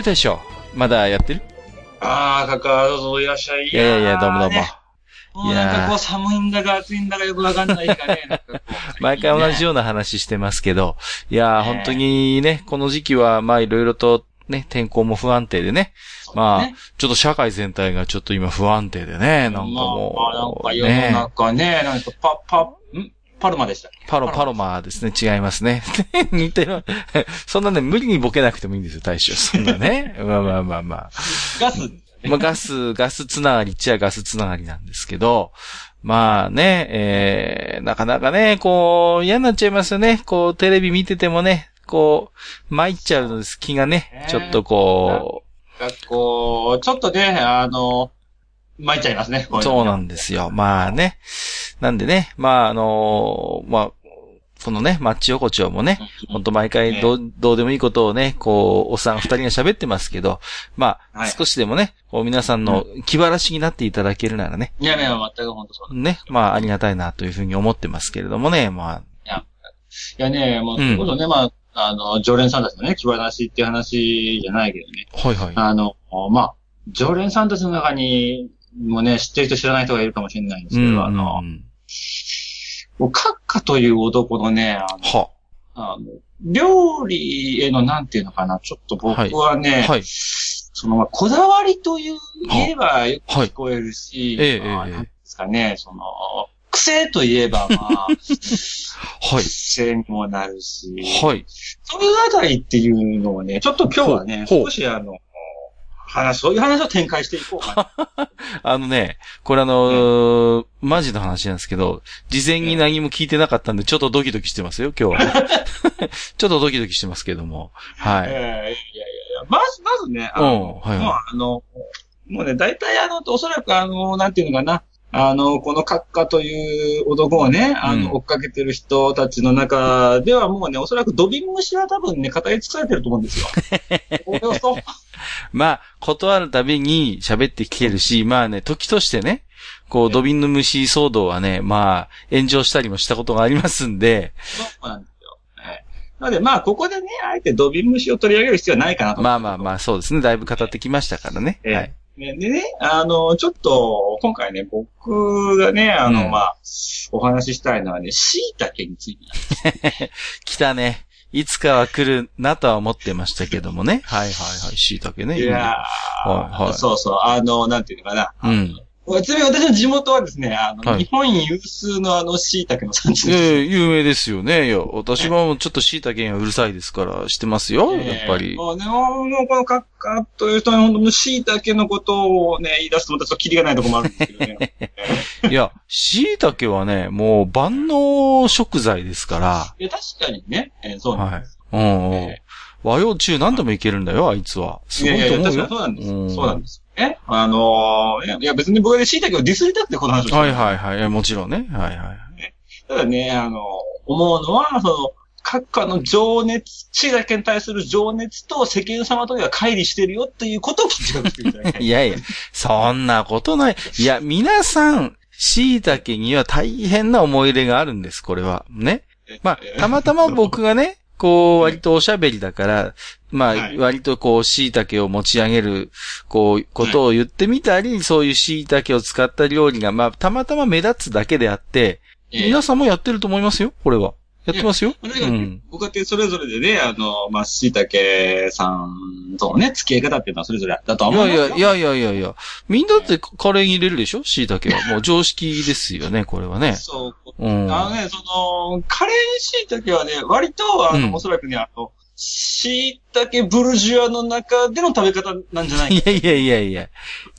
ゆうたでしょ。まだやってる？ああ、かか、どうぞいらっしゃい。いやいやいや、どうもどうも。ねもうなんかこう寒いんだか暑いんだかよくわかんないかね。毎回同じような話してますけど、いやー、ね。本当にね、この時期は、まあいろいろとね、天候も不安定でね、まあね、ちょっと社会全体がちょっと今不安定でね、なんかもまあ、なんかう、世のね、中ね、なんかパ、パ、ん？パルマでしたパロ、パロマーですね、違いますね。似てる。そんなね、無理にボケなくてもいいんですよ、大将。そんなね。まあまあまあまあ。ガス。まあ、ガス、ガスつながりっちゃガスつながりなんですけど、まあね、えー、なかなかね、こう、嫌になっちゃいますよね。こう、テレビ見ててもね、こう、参っちゃう気がねね、ちょっとこなんかこう、ちょっとね、あの、参っちゃいますね。そうなんですよ。まあね。なんでね、まああのまあ、このね、マッチ横丁もね、ほんと毎回どう、どうでもいいことをね、こう、おっさん二人が喋ってますけど、まあ、はい。少しでもね、こう皆さんの気晴らしになっていただけるならね、いやいや、全く本当そうだ。ね、まあ、ありがたいなというふうに思ってますけれどもね、まいやね、もう、うん。それこそね、まあ、あの、常連さんたちのね、気晴らしっていう話じゃないけどね。あ、はいはい。あの、まあ、常連さんたちの中に、もね、知ってる人知らない人がいるかもしれないんですけど、うんうんあのう、んカッカという男のね、あの、は、あの料理へのなんていうのかな、ちょっと僕はね、はい。その、まあ、こだわりという、言えばよくはい聞こえるし、ええまあええなんですかね、その、癖といえば、まあ、はい。癖にもなるし、はい。そういうあたりっていうのをね、ちょっと今日はね、少しあの、話、そういう話を展開していこうかな。あのね、これあのーマジの話なんですけど、事前に何も聞いてなかったんで、ちょっとドキドキしてますよ、今日はね。ちょっとドキドキしてますけども。はい。ええいやいやいや、まず、まずね、あの、うんはいはいもうあの、もうね、大体あの、おそらくあの、なんていうのかな、あの、この閣下という男をね、あの、うん追っかけてる人たちの中ではもうね、おそらくドビン虫は多分ね、語り尽くされてると思うんですよ。およそ、まあ、断るたびに喋ってきてるし、まあね、時としてね、こう、ドビンの虫騒動はね、まあ、炎上したりもしたことがありますんで、そうなんですよ。ええなので、まあ、ここでね、あえてドビン虫を取り上げる必要はないかなと。まあまあまあ、そうですね。だいぶ語ってきましたからね。ええはい。ねでね、あの、ちょっと、今回ね、僕がね、あの、うんまあ、お話ししたいのはね、椎茸について。来たね。いつかは来るなとは思ってましたけどもね。はいはいはい。椎茸ね。いやー、はいはいそうそう、あの、なんていうのかな。うん。ちなみに私の地元はですね、あの、はい日本有数のあの、椎茸の産地です。いやいや有名ですよね。いや、私もちょっと椎茸がうるさいですから、知ってますよ。やっぱりえ。ーね、もうこのカッカという人は本当に椎茸のことをね、言い出すとまたちょっとキリがないところもあるんですけどね。いや、椎茸はね、もう万能食材ですから。いや、確かにね、えーそうなんはいです。。うんうんえ。和洋中何でもいけるんだよ、あいつは。すごいと思うよ。いやいや、確かにそうなんです。うんそうなんです。ね。あのーいや別に僕はね、椎茸をディスりたくてこの話をしてるはいはいはい。もちろんね。はいはい。ただね、あの、思うのは、その、閣下の情熱、椎茸に対する情熱と世間様とでは乖離してるよっていうことを気づかせていただきたい。いやいや、そんなことない。いや、皆さん、椎茸には大変な思い入れがあるんです、これは。ね。まあ、たまたま僕がね、こう、割とおしゃべりだから、まあ、はい割とこう、椎茸を持ち上げる、こう、ことを言ってみたり、そういう椎茸を使った料理が、まあ、たまたま目立つだけであって、ええ皆さんもやってると思いますよ、これは。やってますよ。うん。ご家庭それぞれでね、あの、まあ、椎茸さんとのね、付き合い方っていうのはそれぞれだとはい思いますよ。やいや、いやいやいやいや。みんなってカレーに入れるでしょ？椎茸は。もう常識ですよね、これはね。そう。うん。あのね、その、カレー椎茸はね、割と、あの、うんおそらくね、あの、椎茸ブルジュアの中での食べ方なんじゃないいやいやいやいや。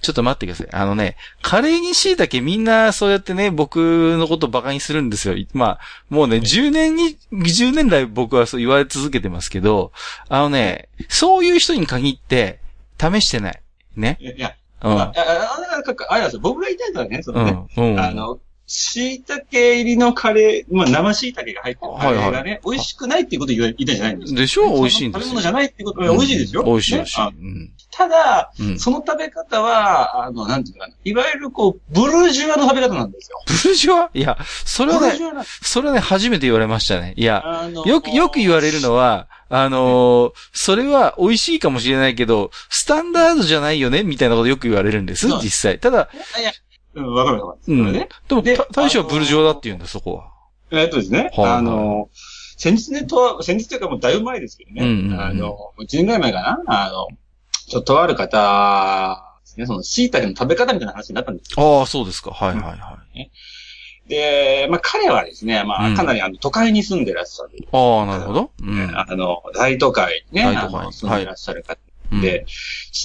ちょっと待ってください。あのね、カレーに椎茸みんなそうやってね、僕のことバカにするんですよ。まあ、もうね、10年に、10年来僕はそう言われ続けてますけど、あのね、そういう人に限って、試してない。ね。いや、うん。あああああれなんですよ。僕が言いたいのはね、そのね、うん。うん。あの、椎茸入りのカレー、まあ生椎茸が入ってるカレーがね、はいは美味しくないっていうことを言いたいんじゃないんですよ。でしょ美味しいんです食べ物じゃないっていうことは美味しいですよ。美味しい美味しい。うん。ただ、うん。その食べ方は、あの、なんていうのかな。いわゆるこう、ブルジュアの食べ方なんですよ。ブルジョワ？いや、それはねそれはね、初めて言われましたね。いや、よく、よく言われるのは、あのーそれは美味しいかもしれないけど、スタンダードじゃないよね？みたいなことよく言われるんです、実際。ただ、いや、うん、わかるわかる。うん。でも、大将はブルジョワだって言うんだ、そこは。えっとですね、あの、先日ね、とは、先日というかもうだいぶ前ですけどね、うんあの、1年ぐらい前かな、あの、ちょっととある方ですね、その椎茸の食べ方みたいな話になったんですよ。ああ、そうですか。はいはいはい。で、まあ彼はですね、まうんあかなりあの都会に住んでらっしゃる。ああ、なるほど。うん。あの、大都会にね、大都会住んでらっしゃる方うんで、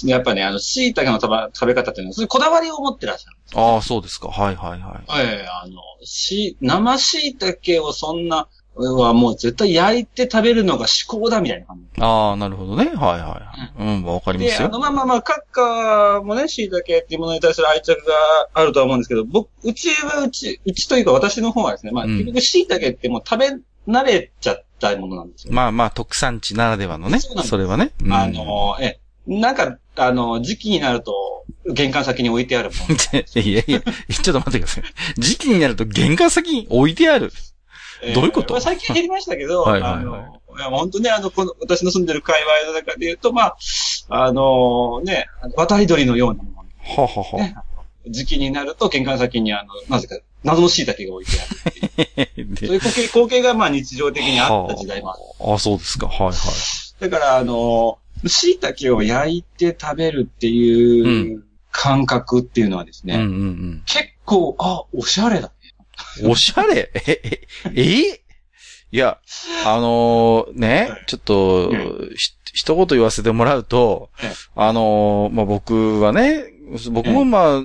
やっぱね、あの、椎茸の食べ食べ方っていうのは、そういうこだわりを持ってらっしゃるんですよ。ああ、そうですか。はいはいはい。ええあの、し、生椎茸をそんな、はもう絶対焼いて食べるのが至高だみたいな感じ。ああ、なるほどね。はいはいはい。うん、わかりまで、あすよ。の、まあまあまあ、閣下もね、椎茸っていうものに対する愛着があるとは思うんですけど、僕、うちはうち、うちというか私の方はですね、まあ、うん結局椎茸ってもう食べ慣れちゃったものなんですよ。まあまあ、特産地ならではのね。そうなんですそれはね。うんあ、の、え、なんか、あの、時期になると、玄関先に置いてあるもの。いやいや、ちょっと待ってください。時期になると玄関先に置いてある。どういうこと？えーまあ最近減りましたけど、はいはいはいあの、いや本当ね、あの、この、私の住んでる界隈の中で言うと、まあ、あのね、渡り鳥のようなもの。ははは。ね、時期になると玄関先にあの、なぜか謎の椎茸が置いてある。そういう光景、光景がまあ日常的にあった時代もある。はあ、あ、そうですか。はいはい。だから、あの、椎茸を焼いて食べるっていう感覚っていうのはですね、うんうん結構、あ、おしゃれだ。うん。おしゃれ？え、え、え？いや、あのーねはい、ちょっと、ひ一言言わせてもらうとええ、あのーまあ、僕はね、僕もまあ、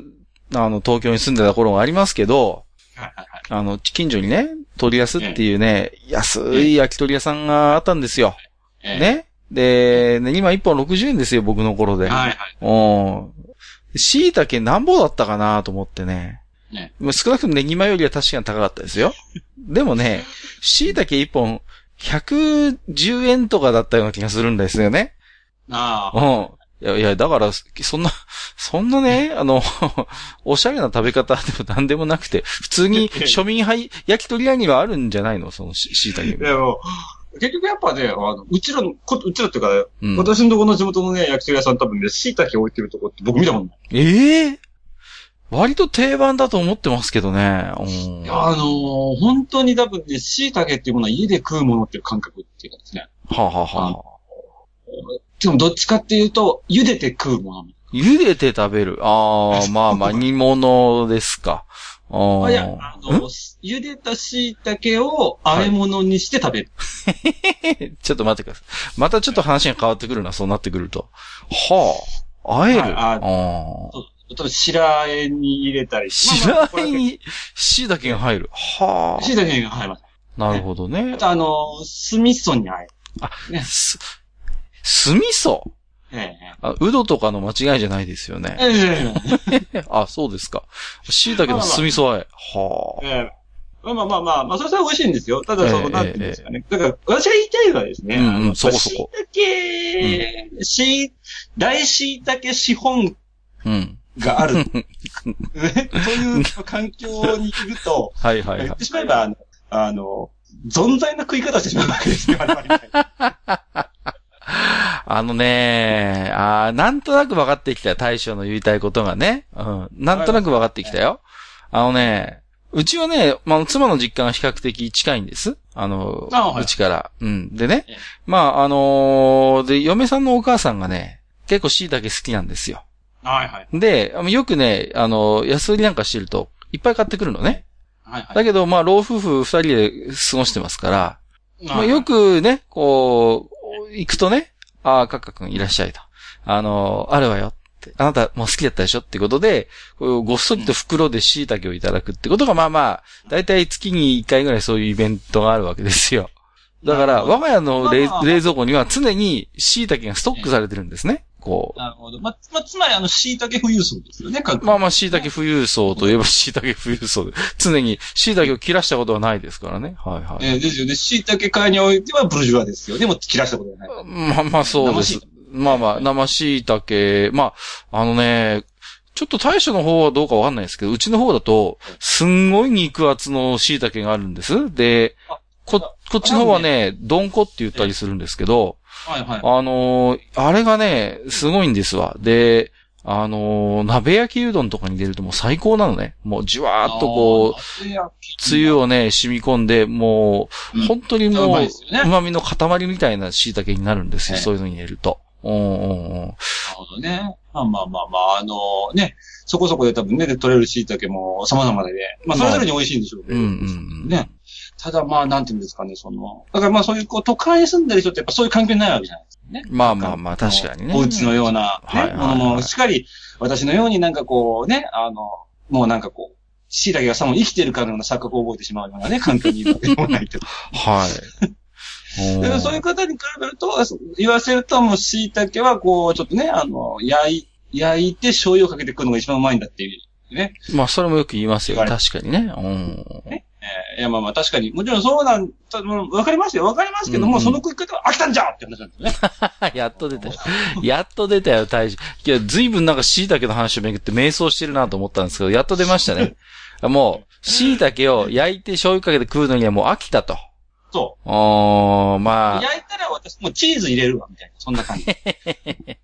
あの、東京に住んでた頃がありますけど、あの、近所にね、鳥安っていうね、安い焼き鳥屋さんがあったんですよ。ええね。で、ね、今1本60円ですよ、僕の頃で。はいはい。うん。椎茸なんぼだったかなと思ってね。ねまあ少なくともネギマよりは確かに高かったですよ。でもね、椎茸1本110円とかだったような気がするんですよね。ああ。うん。いや、いや、だから、そんな、そんなね、あの、おしゃれな食べ方でも何でもなくて、普通に 庶民派焼き鳥屋にはあるんじゃないの？そのし椎茸。でも、結局やっぱね、あの、うちらの、こうちらっていうか、うん私のとこの地元のね、焼き鳥屋さん多分ね、椎茸置いてるとこって僕見たことない。ええ？割と定番だと思ってますけどね。うんいや、あのー本当に多分ね、椎茸っていうものは家で食うものっていう感覚っていうかですね。はあはあはあでもどっちかっていうと、茹でて食うもの。茹でて食べる。ああ、まあまあ、煮物ですか。ああ。あいや、あの、茹でた椎茸を和え物にして食べる。ちょっと待ってください。またちょっと話が変わってくるな、そうなってくると。はあ。あえる？はいああ白あえに入れたり。白まあえに椎茸が入る。は椎茸が入ります。あ。なるほどねあ。とあの、酢味噌にあえる。ねす、酢味噌？えあ、うどとかの間違いじゃないですよね。ええええ あ、そうですか。椎茸の酢味噌あえ。はあ。ええまあまあまあまあ、まあ、それは美味しいんですよ。ただ、その、ええなんていうんですかね。だから、私が言いたいのはですね、うんうんそこそこ椎茸、し、大椎茸資本うん。がある。ね、という環境にいると、はいはいはい言って。しまえば、あの、存在な食い方をしてしまうわけですよ、我々みたいなあのねあーなんとなく分かってきたよ。大将の言いたいことがね。うん。なんとなく分かってきたよ。あのね、うちはね、まあ、妻の実家が比較的近いんです。あの、あはいうちから。うん。でねええ、まあ、あのーで、嫁さんのお母さんがね、結構椎茸好きなんですよ。はいはい。で、よくね、あの、安売りなんかしてると、いっぱい買ってくるのね。はいはい。だけど、まあ、老夫婦二人で過ごしてますから、まあ、はいよくね、こう、行くとね、ああ、カッカ君いらっしゃいと。あの、あるわよって。あなたもう好きだったでしょってことで、ごっそりと袋で椎茸をいただくってことが、まあまあ、だいたい月に1回ぐらいそういうイベントがあるわけですよ。だから、我が家の冷蔵庫には常に椎茸がストックされてるんですね。こう。なるほど。ま、まあ、つまりあの、椎茸富裕層ですよね、各まあまあ、椎茸富裕層といえば椎茸富裕層で、常に椎茸を切らしたことはないですからね。はいはい。えーですよね。椎茸界においてはブルジョワですよ。でも、切らしたことがない。まあまあそうです。まあまあ、生椎茸。まあ、あのね、ちょっと大将の方はどうかわかんないですけど、うちの方だと、すんごい肉厚の椎茸があるんです。であ、こ、こっちの方はね、どんこって言ったりするんですけど、はいはい。あのーあれがね、すごいんですわ。で、あのー鍋焼きうどんとかに入れるともう最高なのね。もうじわーっとこう、う、つゆをね、染み込んで、もう、うん本当にうもうまいですよね、旨味の塊みたいな椎茸になるんですよ。ええそういうのに入れると。うんうんうん。ほどね。まあまあまあまあ、あのね、そこそこで多分ね、取れる椎茸も様々で、まあそれぞれに美味しいんでしょうけど。ね。ただまあ、なんていうんですかね、その、だからまあそういうこう都会に住んでる人ってやっぱそういう環境にないわけじゃないですかね。まあまあまあ、確かにね。お家のような、ね、ものも、しっかり、私のようになんかこうね、あの、もうなんかこう、椎茸がさも生きてるかのような錯覚を覚えてしまうようなね、環境にいるわけでもないと。はい。そういう方に比べると、言わせると、もう椎茸はこう、ちょっとね、あの、焼い、焼いて醤油をかけて食うのが一番うまいんだっていう、ね。まあ、それもよく言いますよ。確かにね。うん。えーいや、まあまあ確かに、もちろんそうなん、わかりますよ、わかりますけども、うんうんその食い方は飽きたんじゃって話なんですよね。やっと出たよ。やっと出たよ、大将。いや、随分なんか椎茸の話をめぐって迷走してるなと思ったんですけど、やっと出ましたね。もう、椎茸を焼いて醤油かけて食うのにはもう飽きたと。そおー、う。まあ、焼いたら私、もうチーズ入れるわ、みたいな、そんな感じ。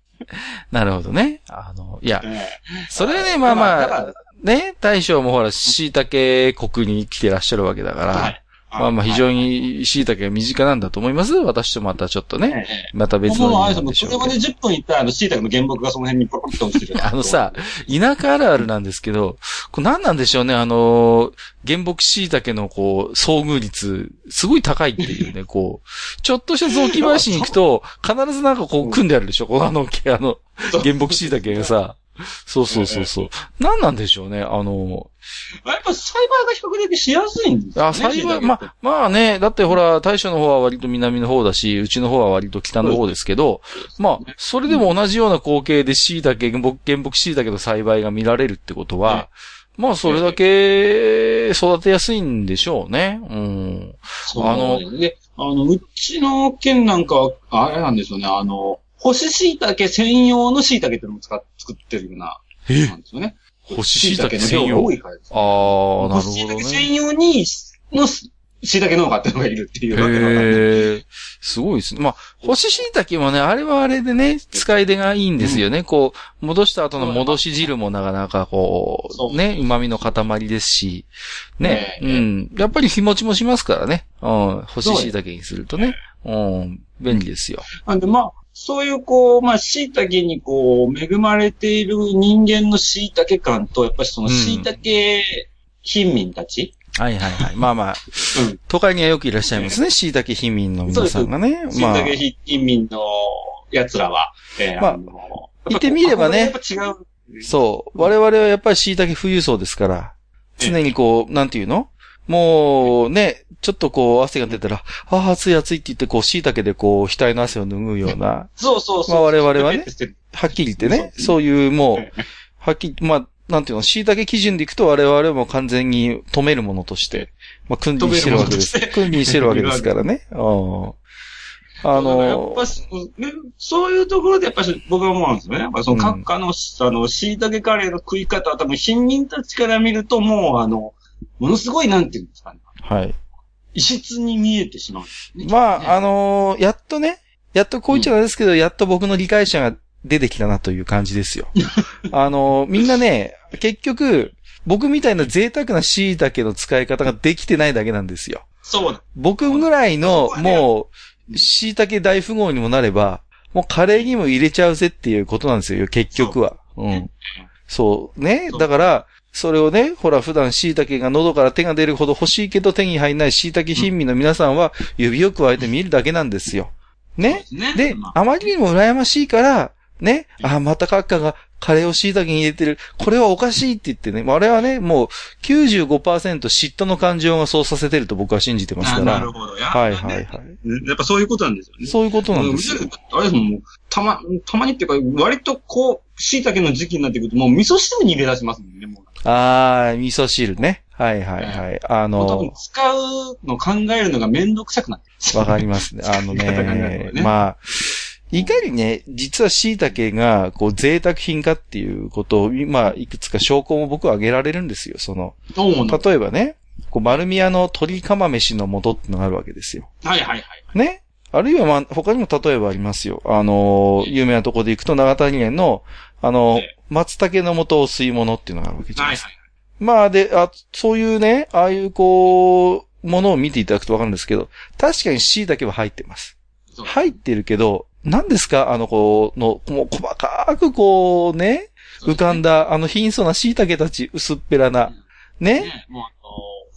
なるほどね。あの、いや、えそれはね、まあまあね、大将もほら、椎茸国に来てらっしゃるわけだから、はい。まあまあ非常に椎茸が身近なんだと思います。私とまたちょっとはい、ね、ええ。また別のもう、あれで車で10分行ったら、あの、椎茸の原木がその辺にポロポロって落ちてる。あのさ、田舎あるあるなんですけど、これ何なんでしょうね、あの、原木椎茸のこう、遭遇率、すごい高いっていうね、こう、ちょっとした雑木林に行くと、必ずなんかこう、組んであるでしょ、このあの、あの、原木椎茸がさ、そうそうそうそう。何なんでしょうね、あの、やっぱ栽培が比較的しやすいんですよ、ね。あ、栽培、まあ、まあね、だってほら、大将の方は割と南の方だし、うちの方は割と北の方ですけど、まあ、それでも同じような光景で椎茸、原木、椎茸の栽培が見られるってことは、まあ、それだけ育てやすいんでしょうね。うん。そうあので、あの、うちの県なんかは、あれなんですよね、あの、干し椎茸専用の椎茸っていうのも使っ作ってるような、え？なんですよね。干し椎茸の専用？量が多。いからです。ああ、なるほ干し椎どね。茸専用に、の椎茸農家っていうのがいるっていうわけだからへえ、すごいですね。まあ、干し椎茸もね、あれはあれでね、使い出がいいんですよね。こう、戻した後の戻し汁もなかなかこう、ね、旨味の塊ですし、ね、ねうん。やっぱり日持ちもしますからね。うん、干し椎茸にするとね。うん、便利ですよ。なんで、まあ、そういう、こう、まあ、椎茸に、こう、恵まれている人間の椎茸感と、やっぱりそのうん椎茸貧民たち、はいはいはい。まあまあ、うん。都会にはよくいらっしゃいますね。椎茸貧民の皆さんがね。椎まあ、茸貧民の奴らは、えーまあの言ってみればねやっぱ違う。そう。我々はやっぱり椎茸富裕層ですから、常にこう、なんていうの？もう、ね、ちょっとこう、汗が出たら、ああ、暑い暑いって言って、こう、椎茸でこう、額の汗を拭うような、そうそうそう。まあ我々はねはっきり言ってね、そういうもうえ、はっきり、まあ、なんていうの、椎茸基準でいくと我々はもう完全に止めるものとして、まあ、君臨してるわけです。君臨してるわけですからね。うんあやっのぱ、しねそういうところでやっぱり僕は思うんですよね。やっぱその閣下の、あの、椎茸カレーの食い方は多分貧民たちから見るともうあの、ものすごいなんていうんですかね。はい。異質に見えてしまうね。まあ、あのーやっとね、やっとこう言っちゃなんですけど、やっと僕の理解者が出てきたなという感じですよ。あのーみんなね、結局、僕みたいな贅沢な椎茸の使い方ができてないだけなんですよ。そうだ。僕ぐらいのもう、椎茸大富豪にもなれば、もうカレーにも入れちゃうぜっていうことなんですよ、結局は。うん。そう。ね。だから、それをね、ほら、普段椎茸が喉から手が出るほど欲しいけど手に入んない椎茸貧民の皆さんは、指を加えて見るだけなんですよ。ね？ねでま、あまりにも羨ましいから、ね、あ、またカッカがカレーを椎茸に入れてる。これはおかしいって言ってね、あれはね、もう95%嫉妬の感情がそうさせてると僕は信じてますあから。なるほど。やはいはいはい。やっぱそういうことなんですよね。そういうことなんですよ。うんあれですもん、たま、たまにっていうか、割とこう、椎茸の時期になってくると、もう味噌汁に入れ出しますもんね、もう。あー、味噌汁ね。はいはいはい。あの、使うの考えるのがめんどくさくなってる。わかりますね。あのねまあ、いかにね、実は椎茸が、こう、贅沢品かっていうことを、今、いくつか証拠も僕は挙げられるんですよ。その、どうもの？例えばね、こう、丸宮の鶏釜飯の素ってのがあるわけですよ。はいはいはい。ね？あるいは、まあ、他にも例えばありますよ。あのー、有名なとこで行くと、長谷園の、あの松茸の素を吸い物っていうのがあるわけじゃないですか。はいはい。まあ、で、あ、そういうね、ああいうこう、ものを見ていただくとわかるんですけど、確かに椎茸は入ってます。入ってるけど、何ですか？あの、こう、の、もう細かくこうね、浮かんだ、あの貧相な椎茸たち、薄っぺらな。ね？ね、もう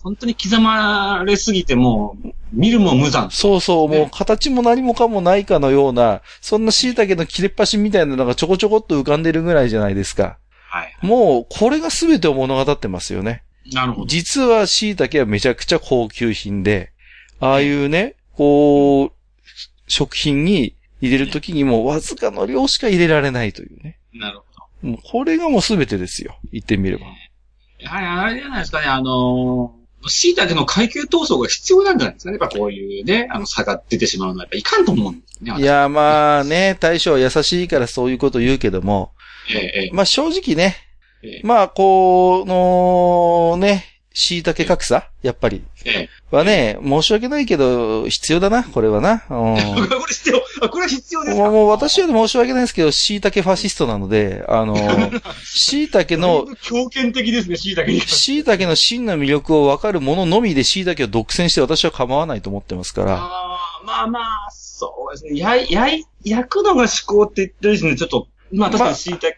本当に刻まれすぎてもう、見るも無残。そうそう、もうね形も何もかもないかのような、そんな椎茸の切れっ端みたいなのがちょこちょこっと浮かんでるぐらいじゃないですか。はい。もう、これが全てを物語ってますよね。なるほど。実は椎茸はめちゃくちゃ高級品で、ああいうね、こう、食品に入れるときにもうわずかの量しか入れられないというね。なるほど。もうこれがもう全てですよ。言ってみれば。やはりあれじゃないですかね、あのー、椎茸の階級闘争が必要なんじゃないですかね。やっぱこういうね、あの差が出てしまうのは。やっぱいかんと思うんですよね。いや、まあね、大将は優しいからそういうこと言うけども、私、ええ、まあ正直ね、ええ、まあこのね、椎茸格差？やっぱり。ええ。はね、申し訳ないけど、必要だな、これはな。うん これ必要、あ、これは必要ですか？もう私は申し訳ないですけど、椎茸ファシストなので、あの、椎茸の、強権的ですね、椎茸に。椎茸の真の魅力を分かるもののみで椎茸を独占して私は構わないと思ってますから。あーまあまあ、そうですね。や、やい、焼くのが思考って言ってるしね、ちょっと、まあ確かに椎茸、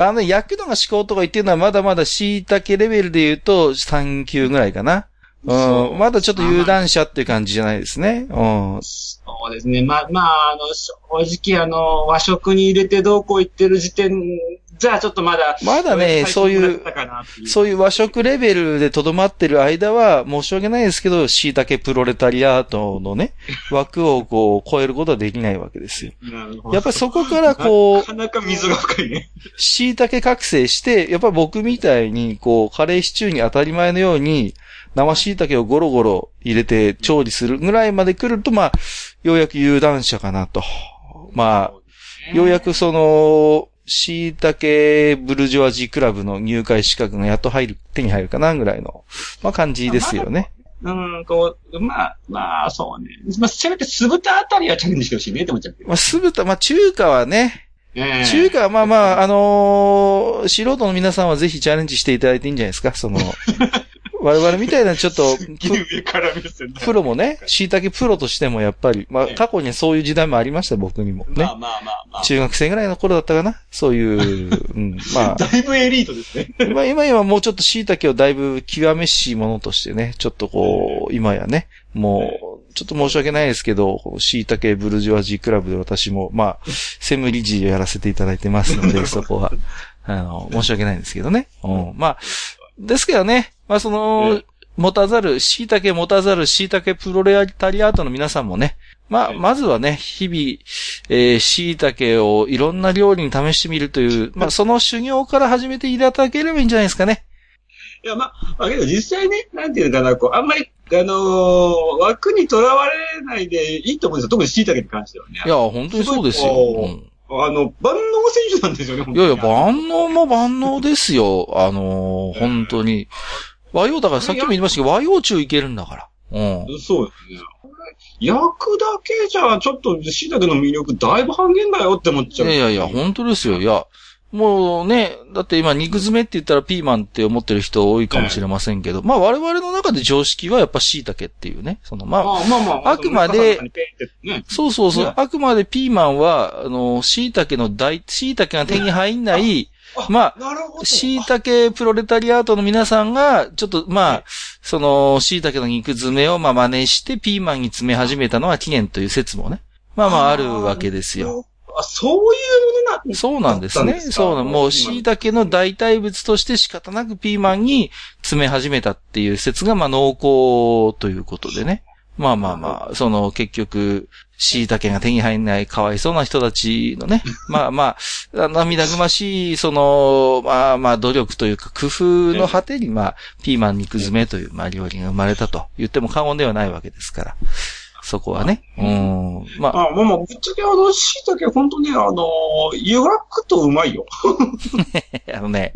あの、焼くのが思考とか言ってるのはまだまだ椎茸レベルで言うと3級ぐらいかな。うん。まだちょっと有段者っていう感じじゃないですね。うん。そうですね。まあ、まあ、あの、正直あの、和食に入れてどうこう言ってる時点、じゃあちょっとまだ、まだねそういうそういう和食レベルで留まってる間は、申し訳ないですけど、椎茸プロレタリアートのね、枠をこう、超えることはできないわけですよ。なるほどやっぱりそこからこうなかなか溝が深いね。椎茸覚醒して、やっぱ僕みたいに、こう、カレーシチューに当たり前のように、生椎茸をゴロゴロ入れて調理するぐらいまで来ると、まあ、ようやく有段者かなと。まあ、ようやくその、椎茸ブルジョワジークラブの入会資格がやっと入る、手に入るかなぐらいの、まあ感じですよね。うん、こう、まあ、まあ、そうね。まあ、せめて酢豚あたりはチャレンジしてほしいねって思っちゃう。まあ、すぶた、まあ中華はね、ええ中華はまあまあ、あのー素人の皆さんはぜひチャレンジしていただいていいんじゃないですか、その、我々みたいなちょっと、プロもね、椎茸プロとしてもやっぱり、まあええ過去にそういう時代もありました、僕にも。ね。まあまあまあまあ。中学生ぐらいの頃だったかな。そういう、うん、まだいぶエリートですね。あ、まあ今今もうちょっと椎茸をだいぶ極めしいものとしてね、ちょっとこう、今やね、もう、ちょっと申し訳ないですけど、椎茸ブルジョワジークラブで私も、まあ、専務理事をやらせていただいてますので、そこは、あの、申し訳ないんですけどね。うん、まあ、ですけどね、まあその、持たざる、椎茸持たざる椎茸プロレタリアートの皆さんもね、まあ、はいまずはね、日々、えー、椎茸をいろんな料理に試してみるという、まあ、その修行から始めていただければいいんじゃないですかね。いや、まあ、まあけど実際ね、なんていうのかな、こう、あんまり、あのー枠にとらわれないでいいと思うんですよ。特に椎茸に関してはね。いや、本当にそうですよ。あの、万能選手なんですよね、いやいや、万能も万能ですよ。あのー本当に。和洋だからさっきも言いましたけど、和洋中いけるんだから。うん。そうですね。これ焼くだけじゃ、ちょっと椎茸の魅力だいぶ半減だよって思っちゃう。いやいやいや、本当ですよ。いや、もうね、だって今肉詰めって言ったらピーマンって思ってる人多いかもしれませんけど、まあ我々の中で常識はやっぱ椎茸っていうね。そのまあ、まあまあまあ。あくまで。そうそうそうね。あくまでピーマンは、あの、椎茸の大、椎茸が手に入んない、まあ。椎茸プロレタリアートの皆さんが、ちょっと、まあ、その、椎茸の肉詰めを、まあ、真似して、ピーマンに詰め始めたのは起源という説もね。まあまああるわけですよ。あ、そういうものなんそうなんですね。そうなもう椎茸の代替物として仕方なくピーマンに詰め始めたっていう説が、まあ濃厚ということでね。まあまあまあ、その結局、椎茸が手に入らないかわいそうな人たちのね、まあまあ、涙ぐましい、その、まあまあ努力というか工夫の果てに、まあ、ピーマン肉詰めという、まあ料理が生まれたと言っても過言ではないわけですから。そこはね。うん。まあ。あ、まあまあ、ぶっちゃけあの、椎茸本当ね、あの、湯がくとうまいよ。あのね、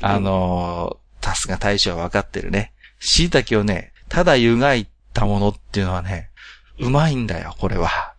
あの、タスが大将は分かってるね。椎茸をね、ただ湯がいたものっていうのはね、うまいんだよ、これは。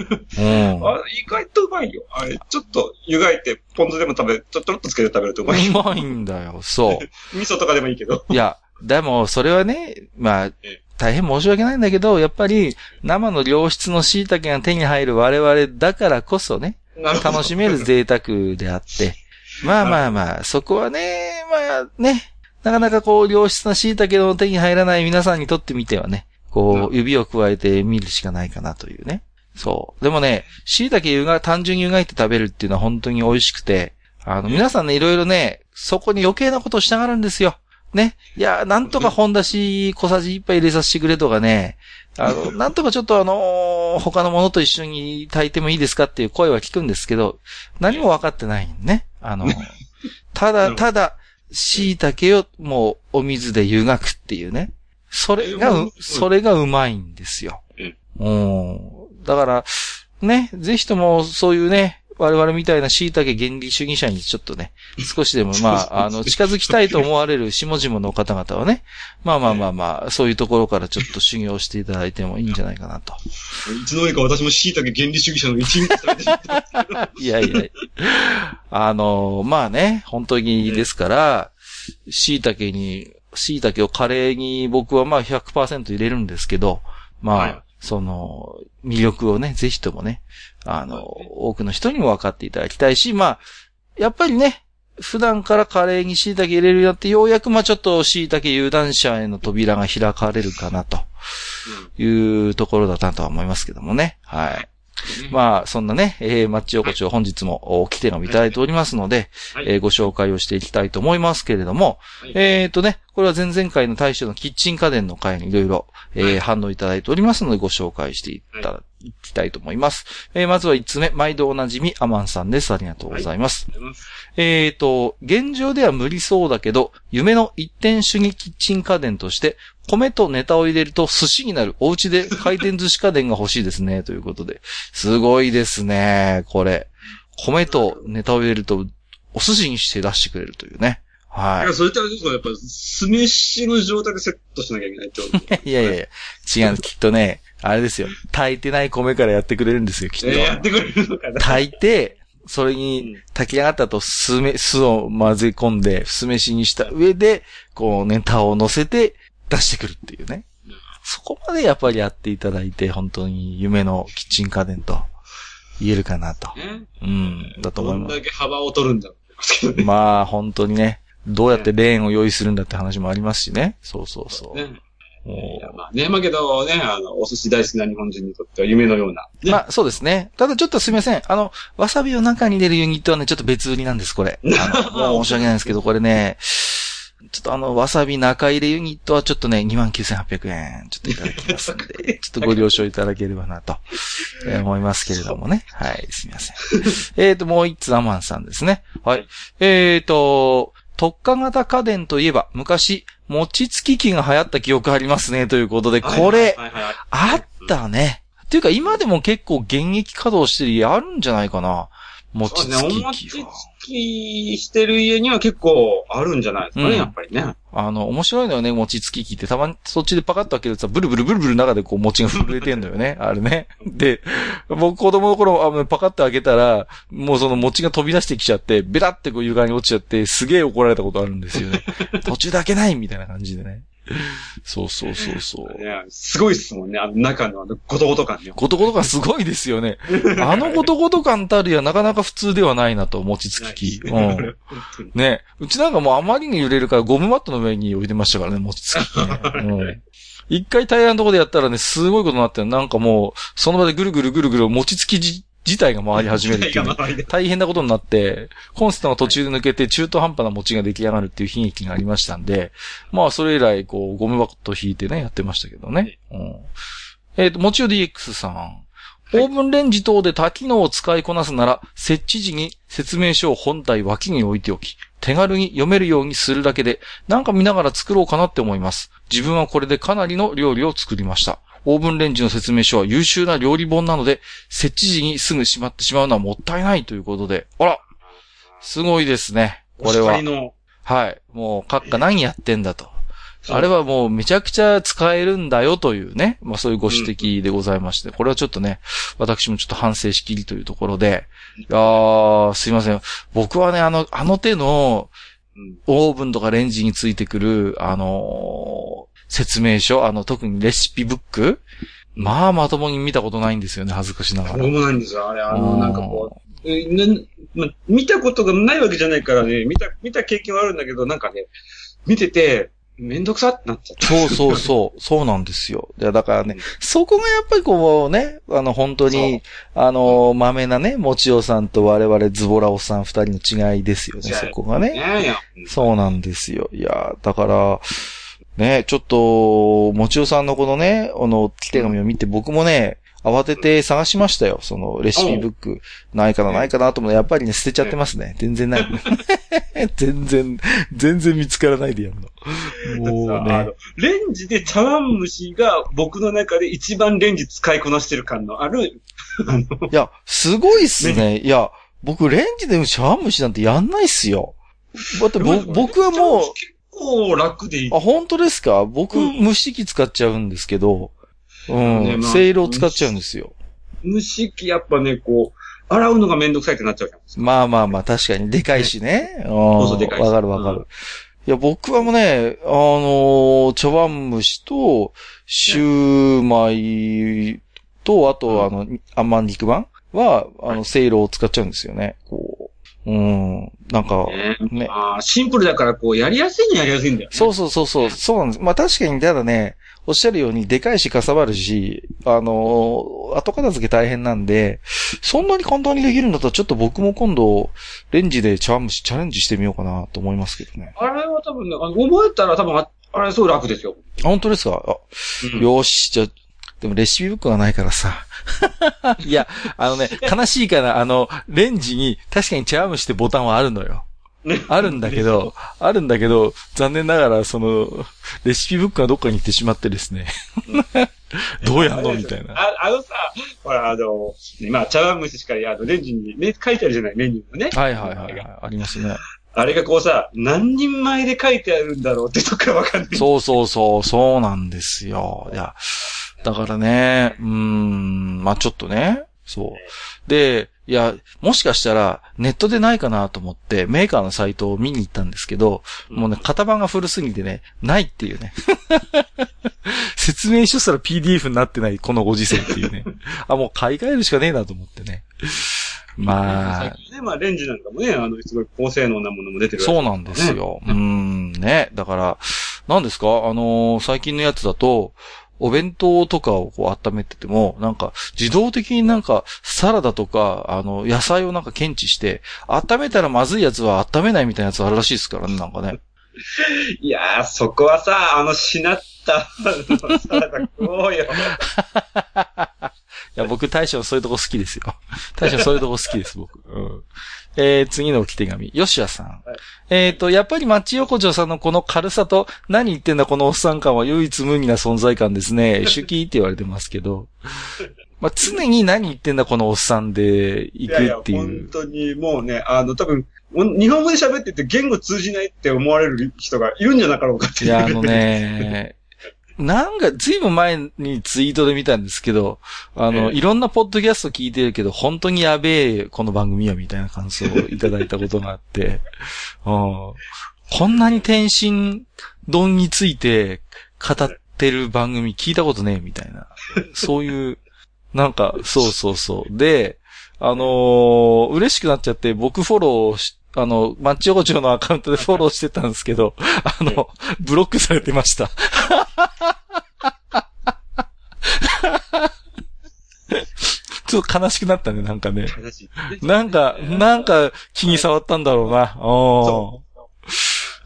うん、あ意外とうまいよ。あれ、ちょっと湯がいて、ポン酢でも食べ、ちょっとろっとつけて食べるとうまい。うまいんだよ、そう。味噌とかでもいいけど。いや、でも、それはね、まあ、大変申し訳ないんだけど、やっぱり生の良質の椎茸が手に入る我々だからこそね、楽しめる贅沢であって。まあまあまあ、そこはね、まあね、なかなかこう良質な椎茸の手に入らない皆さんにとってみてはね、こう指を加えて見るしかないかなというね。そう。でもね、椎茸湯が、単純に湯がいて食べるっていうのは本当に美味しくて、あの、皆さんね、いろいろね、そこに余計なことをしたがるんですよ。ね。いや、なんとか本出し小さじ一杯入れさせてくれとかね。あの、なんとかちょっとあのー、他のものと一緒に炊いてもいいですかっていう声は聞くんですけど、何も分かってないね。あの、ただ、ただ、椎茸をもうお水で湯がくっていうね。それが、それがうまいんですよ。うん。だから、ね、ぜひともそういうね、我々みたいな椎茸原理主義者にちょっとね、少しでもまあ、あの、近づきたいと思われる下々の方々はね、まあまあまあまあ、そういうところからちょっと修行していただいてもいいんじゃないかなと。いつの間にか私も椎茸原理主義者の一員とされてしまったいやいやあの、まあね、本当にですから、椎茸に、椎茸をカレーに僕はまあ100%入れるんですけど、まあ、はい。その、魅力をね、ぜひともね、あの、多くの人にも分かっていただきたいし、まあ、やっぱりね、普段からカレーに椎茸入れるよって、ようやくまあちょっと椎茸有段者への扉が開かれるかな、というところだったとは思いますけどもね。はい。まあ、そんなね、えー、マッチ横丁本日も来てのいただいておりますので、はい、えー、ご紹介をしていきたいと思いますけれども、はい、えっ、とね、これは前々回の大将のキッチン家電の回にいろいろ、えー、反応いただいておりますのでご紹介していたいきたいと思います。えー、まずは5つ目、毎度おなじみ、アマンさんです。ありがとうございます。はい、えっ、ー、と、現状では無理そうだけど、夢の一点主義キッチン家電として、米とネタを入れると寿司になるお家で回転寿司家電が欲しいですね。ということで。すごいですね。これ。米とネタを入れるとお寿司にして出してくれるというね。はい。いや、それってあれですかやっぱ、酢飯の状態でセットしなきゃいけないってこと いやいやいや、違う、きっとね、あれですよ。炊いてない米からやってくれるんですよ、きっと。やってくれるのかな？炊いて、それに炊き上がったと酢め、酢を混ぜ込んで、酢飯にした上で、こう、ネタを乗せて出してくるっていうね。そこまでやっぱりやっていただいて、本当に夢のキッチン家電と言えるかなと。うん、だと思います。どんだけ幅を取るんだまあ、本当にね。どうやってレーンを用意するんだって話もありますしね。そうそうそう。ね、いや、まあね、まあけどね、あの、お寿司大好きな日本人にとっては夢のような、ね。まあ、そうですね。ただちょっとすみません。あの、わさびを中に入れるユニットはね、ちょっと別売りなんです、これ。あの、もう申し訳ないんですけど、これね、ちょっとあの、わさび中入れユニットはちょっとね、29,800円、ちょっといただきますんで、ちょっとご了承いただければなと、えー、思いますけれどもね。はい、すみません。えっと、もう一つアマンさんですね。はい。えっ、ー、と、特化型家電といえば、昔、餅つき機が流行った記憶ありますね、ということで、これ、あったね。っていうか、今でも結構現役稼働してる家あるんじゃないかな。餅つき機は。餅つきしてる家には結構あるんじゃないですかね、うん、やっぱりね。あの、面白いのよね、餅つき機って。たまにそっちでパカッと開けるとさ、ブルブルブルブル中でこう餅が震えてんのよね。あれね。で、僕子供の頃、あのパカッと開けたら、もうその餅が飛び出してきちゃって、ベラってこう床に落ちちゃって、すげえ怒られたことあるんですよね。途中で開けないみたいな感じでね。そうそうそうそう。ねすごいっすもんね、あの中のあの、ゴトゴト感ね。ゴトゴト感すごいですよね。あのゴトゴト感たるやなかなか普通ではないなと、餅つき機。うん。ね。うちなんかもうあまりに揺れるからゴムマットの上に置いてましたからね、餅つき機ね。うん。一回タイヤのとこでやったらね、すごいことになってなんかもう、その場でぐるぐるぐるぐる餅つきじ自体が回り始めるっていうね、大変なことになって、コンセントが途中で抜けて中途半端な餅が出来上がるっていう悲劇がありましたんで、まあそれ以来、こう、ゴムバット引いてね、やってましたけどね。うん。えっ、と、もちろ DX さん。オーブンレンジ等で多機能を使いこなすなら、設置時に説明書を本体脇に置いておき、手軽に読めるようにするだけで、なんか見ながら作ろうかなって思います。自分はこれでかなりの料理を作りました。オーブンレンジの説明書は優秀な料理本なので、設置時にすぐしまってしまうのはもったいないということで。あらすごいですね。これははい。もう、閣下何やってんだと。あれはもうめちゃくちゃ使えるんだよというね。まあそういうご指摘でございまして。これはちょっとね、私もちょっと反省しきりというところで。いやー、すいません。僕はね、あの、あの手のうんオーブンとかレンジについてくる、あのー説明書、あの、特にレシピブック？まあ、まともに見たことないんですよね、恥ずかしながら。そうなんですよ。あれ、あの、うんなんかこう、ま、見たことがないわけじゃないからね、見た、見た経験はあるんだけど、なんかね、見てて、めんどくさってなっちゃった。そうそうそう。そうなんですよ。いや、だからね、そこがやっぱりこうね、あの、本当に、あの、豆なね、もちおさんと我々ズボラオさん二人の違いですよね、そこがね。そうなんですよ。いや、だから、ね、ちょっと、もちおさんのこのね、あの、手紙を見て僕もね、慌てて探しましたよ。その、レシピブック。ないかな、ないかなと思って、やっぱりね、捨てちゃってますね。全然ない。全然、全然見つからないでやるの。もうね。レンジで茶碗蒸しが僕の中で一番レンジ使いこなしてる感のある、いや、すごいっすね。いや、僕、レンジで茶碗蒸しなんてやんないっすよ。だってぼ、僕はもう、結構楽でいい。あ、本当ですか？僕、うん蒸し器使っちゃうんですけど、うん、ねまあせいろを使っちゃうんですよ。蒸し器やっぱね、こう、洗うのがめんどくさいってなっちゃうじゃないですか。まあまあまあ、確かに、でかいしね。うんそうそうでかいしわかるわかる。うんいや、僕はもうね、あのー茶碗蒸しと、シューマイと、あと、あの、あんまん肉まんは、あの、せいろを使っちゃうんですよね。こう。うん。なんか、ねね。あーシンプルだから、こう、やりやすいにはやりやすいんだよね。そうそうそうそう、そうなんです。まあ確かに、ただね、おっしゃるように、でかいしかさばるし、あのー後片付け大変なんで、そんなに簡単にできるんだったら、ちょっと僕も今度、レンジで茶碗蒸しチャレンジしてみようかなと思いますけどね。あれは多分ね、あの覚えたら多分あ、あれすごい楽ですよ。あ、本当ですか？あ、うんよーし、じゃあ、でもレシピブックがないからさ。いや、あのね、悲しいかな、あの、レンジに確かに茶碗蒸しってボタンはあるのよ。ねあるんだけど、あるんだけど、残念ながら、その、レシピブックがどっかに行ってしまってですね。どうやんのみたいな。ああのさ、ほら、あの、ねまあ、茶碗蒸ししかり、あの、レンジに、ね、書いてあるじゃない、メニューのね。はいはいはいはい。ありますね。あれがこうさ、何人前で書いてあるんだろうってとこからわかんない。そうそうそう、そうなんですよ。いや、だからね、うーん、まあちょっとね、そう。で、いや、もしかしたら、ネットでないかなと思って、メーカーのサイトを見に行ったんですけど、もうね、型番が古すぎてね、ないっていうね。説明書すら PDF になってない、このご時世っていうね。あ、もう買い替えるしかねえなと思ってね。まあ最、近ね、まあ、レンジなんかもね、あの、すごい高性能なものも出てるそうなんですよ。うーん、ね。だから、何ですか？あのー最近のやつだと、お弁当とかをこう温めてても、なんか、自動的になんか、サラダとか、あの、野菜をなんか検知して、温めたらまずいやつは温めないみたいなやつあるらしいですからね、なんかね。いやー、そこはさ、あの、しなった、サラダ食おうよ。いや、僕、大将そういうとこ好きですよ。大将そういうとこ好きです、僕。うん。えー、次の置き手紙。ヨシアさん。はいえっ、と、やっぱりマッチ横丁さんのこの軽さと、何言ってんだこのおっさん感は唯一無二な存在感ですね。手記って言われてますけど。まあ、常に何言ってんだこのおっさんで行くいやいや、っていう。本当にもうね、あの、多分、お日本語で喋ってて言語通じないって思われる人がいるんじゃなかろうかっていう。いや、あのね、なんか、ずいぶん前にツイートで見たんですけど、あの、ええいろんなポッドキャスト聞いてるけど、本当にやべえ、この番組は、みたいな感想をいただいたことがあって、うんこんなに天津丼について語ってる番組聞いたことねえみたいな。そういう、なんか、そうそうそう。で、あのー嬉しくなっちゃって、僕フォローし、あの、マッチ横丁のアカウントでフォローしてたんですけど、あの、ブロックされてました。ちょっと悲しくなったね、なんかね。悲しい。なんか、なんか気に触ったんだろうな。お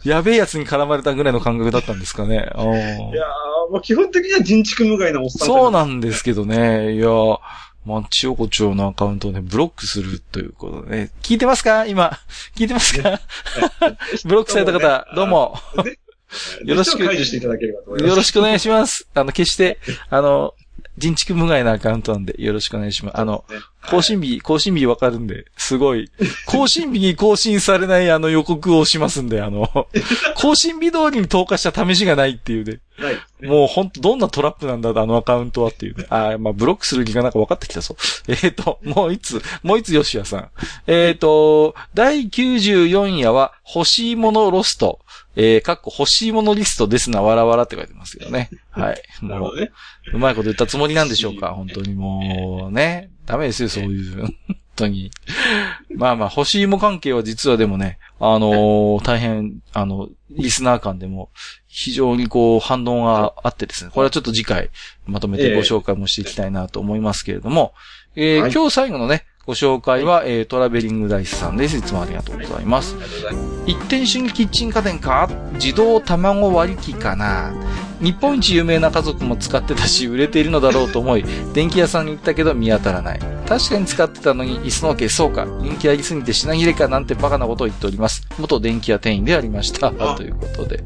やべえやつに絡まれたぐらいの感覚だったんですかね。いやー、もう基本的には人畜無害なおっさんそうななんですけどね。いや、マッチ横丁のアカウントをね、ブロックするということでね。聞いてますか？今。聞いてますか？ブロックされた方、どうも。よろしく解除していただければと思います。よろしくお願いします。あの、決して、あの、人畜無害なアカウントなんで、よろしくお願いします。あの、ね、更新日、更新日わかるんで、すごい。更新日に更新されないあの予告をしますんで、あの、更新日通りに投下した試しがないっていうね。はい。もうほんとどんなトラップなんだ、あのアカウントはっていうね。あーまあ、ブロックする気がなんか分かってきたそう。えっ、ー、と、もういつ、もういつ吉谷さん。えっ、ー、と、第94夜は欲しいものロスト。えー、かっこ欲しいものリストですな、わらわらって書いてますけどね。はい。もう、なるほどね。うまいこと言ったつもりなんでしょうか、本当にもう、ね。ダメですよ、そういう。本当に。まあまあ、欲しいも関係は実はでもね、あのー大変、あの、リスナー間でも、非常にこう、反応があってですね、これはちょっと次回、まとめてご紹介もしていきたいなと思いますけれども、えーはい今日最後のね、ご紹介は、えートラベリングダイスさんです。いつもありがとうございますます。一点主義キッチン家電か？自動卵割り機かな？日本一有名な家族も使ってたし、売れているのだろうと思い、電気屋さんに行ったけど見当たらない。確かに使ってたのに、椅子の消そうか。人気ありすぎて品切れかなんてバカなことを言っております。元電気屋店員でありました。ということで。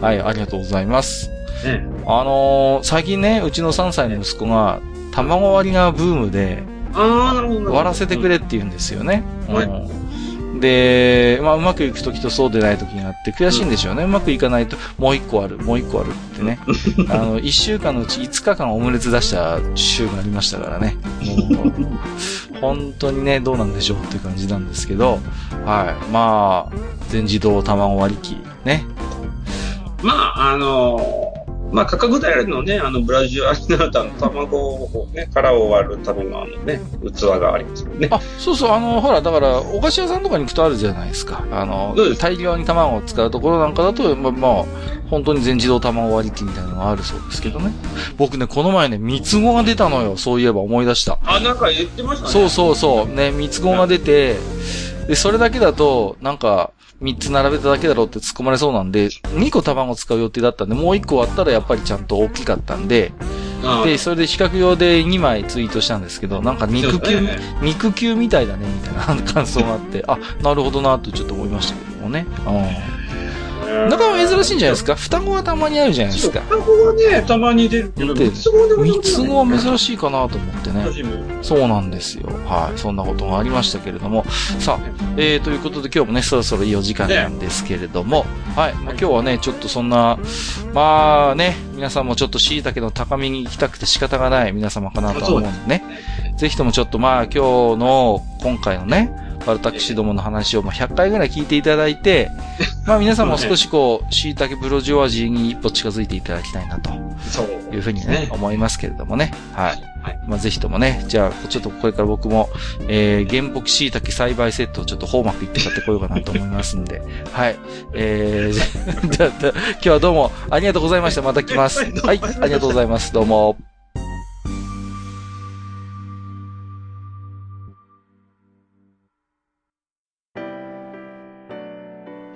はい、ありがとうございます。ねあのー最近ね、うちの3歳の息子が、卵割りがブームで、ああ、なるほど。割らせてくれって言うんですよね。はいうん、で、まあ、うまくいくときとそうでないときがあって、悔しいんでしょうね。うまくいかないと、もう一個ある、もう一個あるってね。あの、一週間のうち5日間オムレツ出した週がありましたからね。もう、本当にね、どうなんでしょうって感じなんですけど、はい。まあ、全自動卵割り機、ね。まあ、あのーまあ、価格帯のね、あの、ブラジルアリナータの卵をね、殻を割るためのあのね、器がありますよね。あ、そうそう、あの、ほら、だから、お菓子屋さんとかに行くとあるじゃないですか。あの大量に卵を使うところなんかだと、まあ、まあ、本当に全自動卵割り機みたいなのがあるそうですけどね。僕ね、この前ね、三つ子が出たのよ。そういえば思い出した。あ、なんか言ってましたね。そうそうそう。ね、三つ子が出て、で、それだけだと、なんか、三つ並べただけだろうって突っ込まれそうなんで、二個卵使う予定だったんで、もう一個割ったらやっぱりちゃんと大きかったんで、あで、それで比較用で2枚ツイートしたんですけど、なんか肉球、ね肉球みたいだね、みたいな感想があって、あ、なるほどな、とちょっと思いましたけどもね。うん。なかなか珍しいんじゃないですか？双子はたまにあるじゃないですか。双子はね、たまに出るけど、で三つ子でも三つ子は珍しいかなと思ってね。そうなんですよ。はい。そんなことがありましたけれども。さあ、えー、ということで今日もね、そろそろいいお時間なんですけれども、はい。まあ、今日はね、ちょっとそんな、まあね、皆さんもちょっと椎茸の高みに行きたくて仕方がない皆様かなとは思うんでね。ぜひともちょっとまあ今日の、今回のね、私どもの話をまあ100回ぐらい聞いていただいて、まあ皆さんも少しこう、椎茸ブロジョワジーに一歩近づいていただきたいなとそう。いうふうにねね、思いますけれどもね。はい。はい。まあ、ぜひともね、じゃあ、ちょっとこれから僕も、えー、原木椎茸栽培セットをちょっと方幕行って買ってこようかなと思いますんで、はい。えー、じゃあ今日はどうもありがとうございました。また来ます。はい、ありがとうございます。どうも。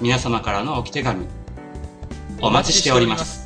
皆様からの置き手紙お待ちしております。